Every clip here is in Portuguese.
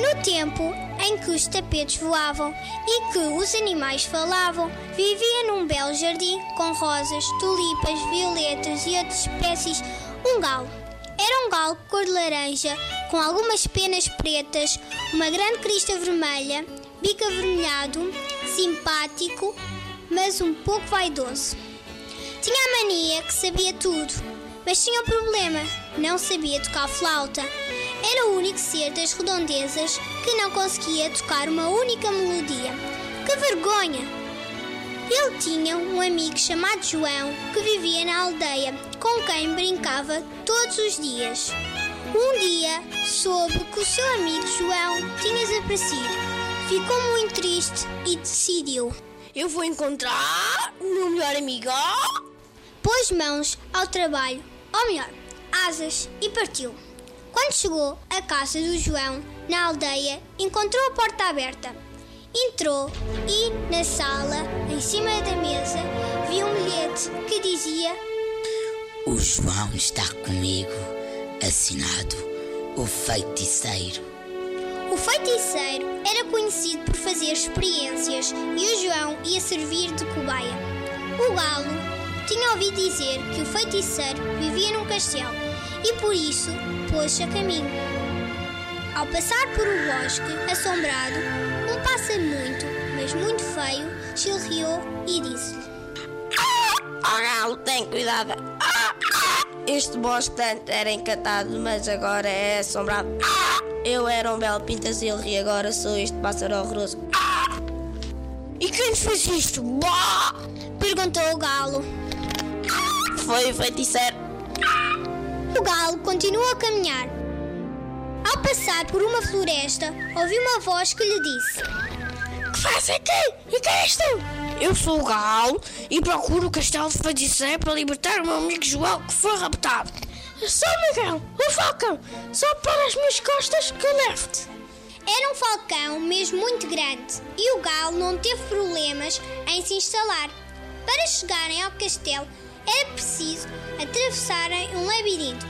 No tempo em que os tapetes voavam e que os animais falavam, vivia num belo jardim com rosas, tulipas, violetas e outras espécies um galo. Era um galo cor de laranja, com algumas penas pretas, uma grande crista vermelha, bico avermelhado, simpático, mas um pouco vaidoso. Tinha a mania que sabia tudo, mas tinha um problema: não sabia tocar flauta. Era o único ser das redondezas que não conseguia tocar uma única melodia. Que vergonha! Ele tinha um amigo chamado João que vivia na aldeia, com quem brincava todos os dias. Um dia soube que o seu amigo João tinha desaparecido. Ficou muito triste e decidiu. Eu vou encontrar o meu melhor amigo. Pôs mãos ao trabalho, ou melhor, asas, e partiu. Quando chegou à casa do João, na aldeia, encontrou a porta aberta. Entrou e, na sala, em cima da mesa, viu um bilhete que dizia: O João está comigo, assinado o feiticeiro. O feiticeiro era conhecido por fazer experiências e o João ia servir de cobaia. O galo tinha ouvido dizer que o feiticeiro vivia num castelo e por isso pôs-se a caminho. Ao passar por um bosque assombrado, um pássaro muito, mas muito feio, chilreou e disse-lhe: Oh, galo, tem cuidado. Ah. Este bosque tanto era encantado, mas agora é assombrado. Eu era um belo pintazilho e agora sou este pássaro horroroso. E quem nos fez isto? Perguntou o galo. Foi o feiticeiro. O galo continuou a caminhar. Ao passar por uma floresta, ouviu uma voz que lhe disse: Que faz aqui? E quem és tu? Eu sou o galo e procuro o castelo de feiticeiro para libertar o meu amigo João que foi raptado. Sou Miguel, o falcão. Só para as minhas costas que eu levo-te. Era um falcão mesmo muito grande e o galo não teve problemas em se instalar. Para chegarem ao castelo era preciso atravessarem um labirinto,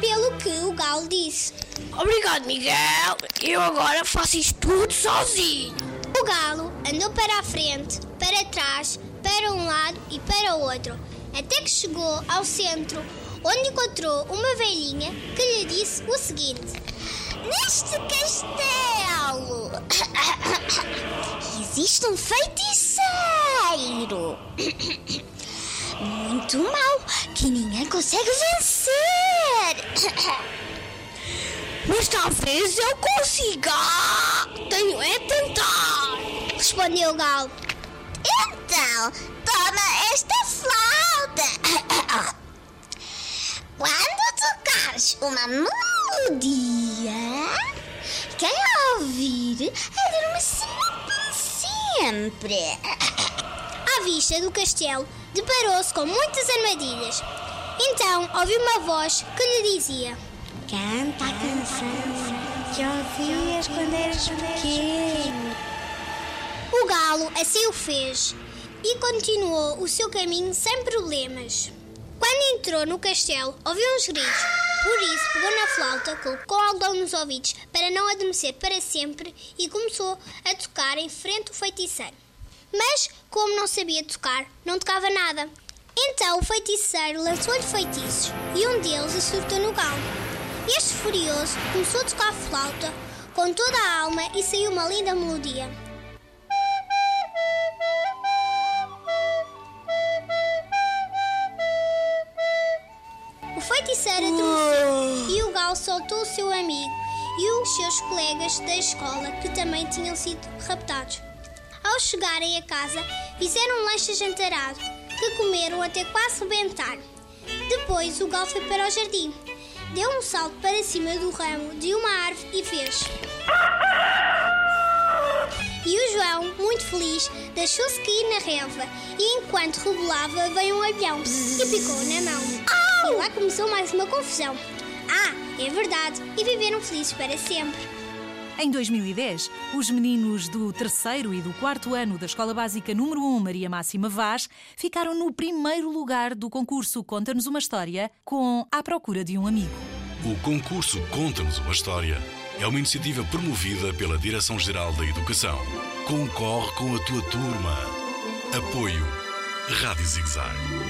pelo que o galo disse: Obrigado, Miguel. Eu agora faço isto tudo sozinho. O galo andou para a frente, para trás, para um lado e para o outro, até que chegou ao centro, onde encontrou uma velhinha que lhe disse o seguinte: Neste castelo existe um feiticeiro muito mau que ninguém consegue vencer. Mas talvez eu consiga. Tenho é tentar. Respondeu o galo. Então, toma esta flauta. Quando tocares uma melodia, quem ouvir adormece para sempre. À vista do castelo, deparou-se com muitas armadilhas. Então ouviu uma voz que lhe dizia: Canta a canção que ouvias quando eras pequeno. O galo assim o fez e continuou o seu caminho sem problemas. Quando entrou no castelo, ouviu uns gritos. Por isso, pegou na flauta, colocou algodão nos ouvidos para não adormecer para sempre e começou a tocar em frente ao feiticeiro. Mas, como não sabia tocar, não tocava nada. Então o feiticeiro lançou-lhe feitiços e um deles acertou no galo. Este furioso começou a tocar flauta com toda a alma e saiu uma linda melodia. O feiticeiro adormeceu e o galo soltou o seu amigo e os seus colegas da escola que também tinham sido raptados. Ao chegarem a casa, fizeram um lanche jantarado, que comeram até quase rebentar. Depois o galo foi para o jardim, deu um salto para cima do ramo de uma árvore e fez. E o João, muito feliz, deixou-se cair na relva e enquanto rebolava veio um avião e picou na mão. E lá começou mais uma confusão. Ah, é verdade, e viveram felizes para sempre. Em 2010, os meninos do terceiro e do quarto ano da Escola Básica número 1 Maria Máxima Vaz ficaram no primeiro lugar do concurso Conta-nos uma História com À Procura de um Amigo. O concurso Conta-nos uma História é uma iniciativa promovida pela Direção-Geral da Educação. Concorre com a tua turma. Apoio Rádio Zigzag.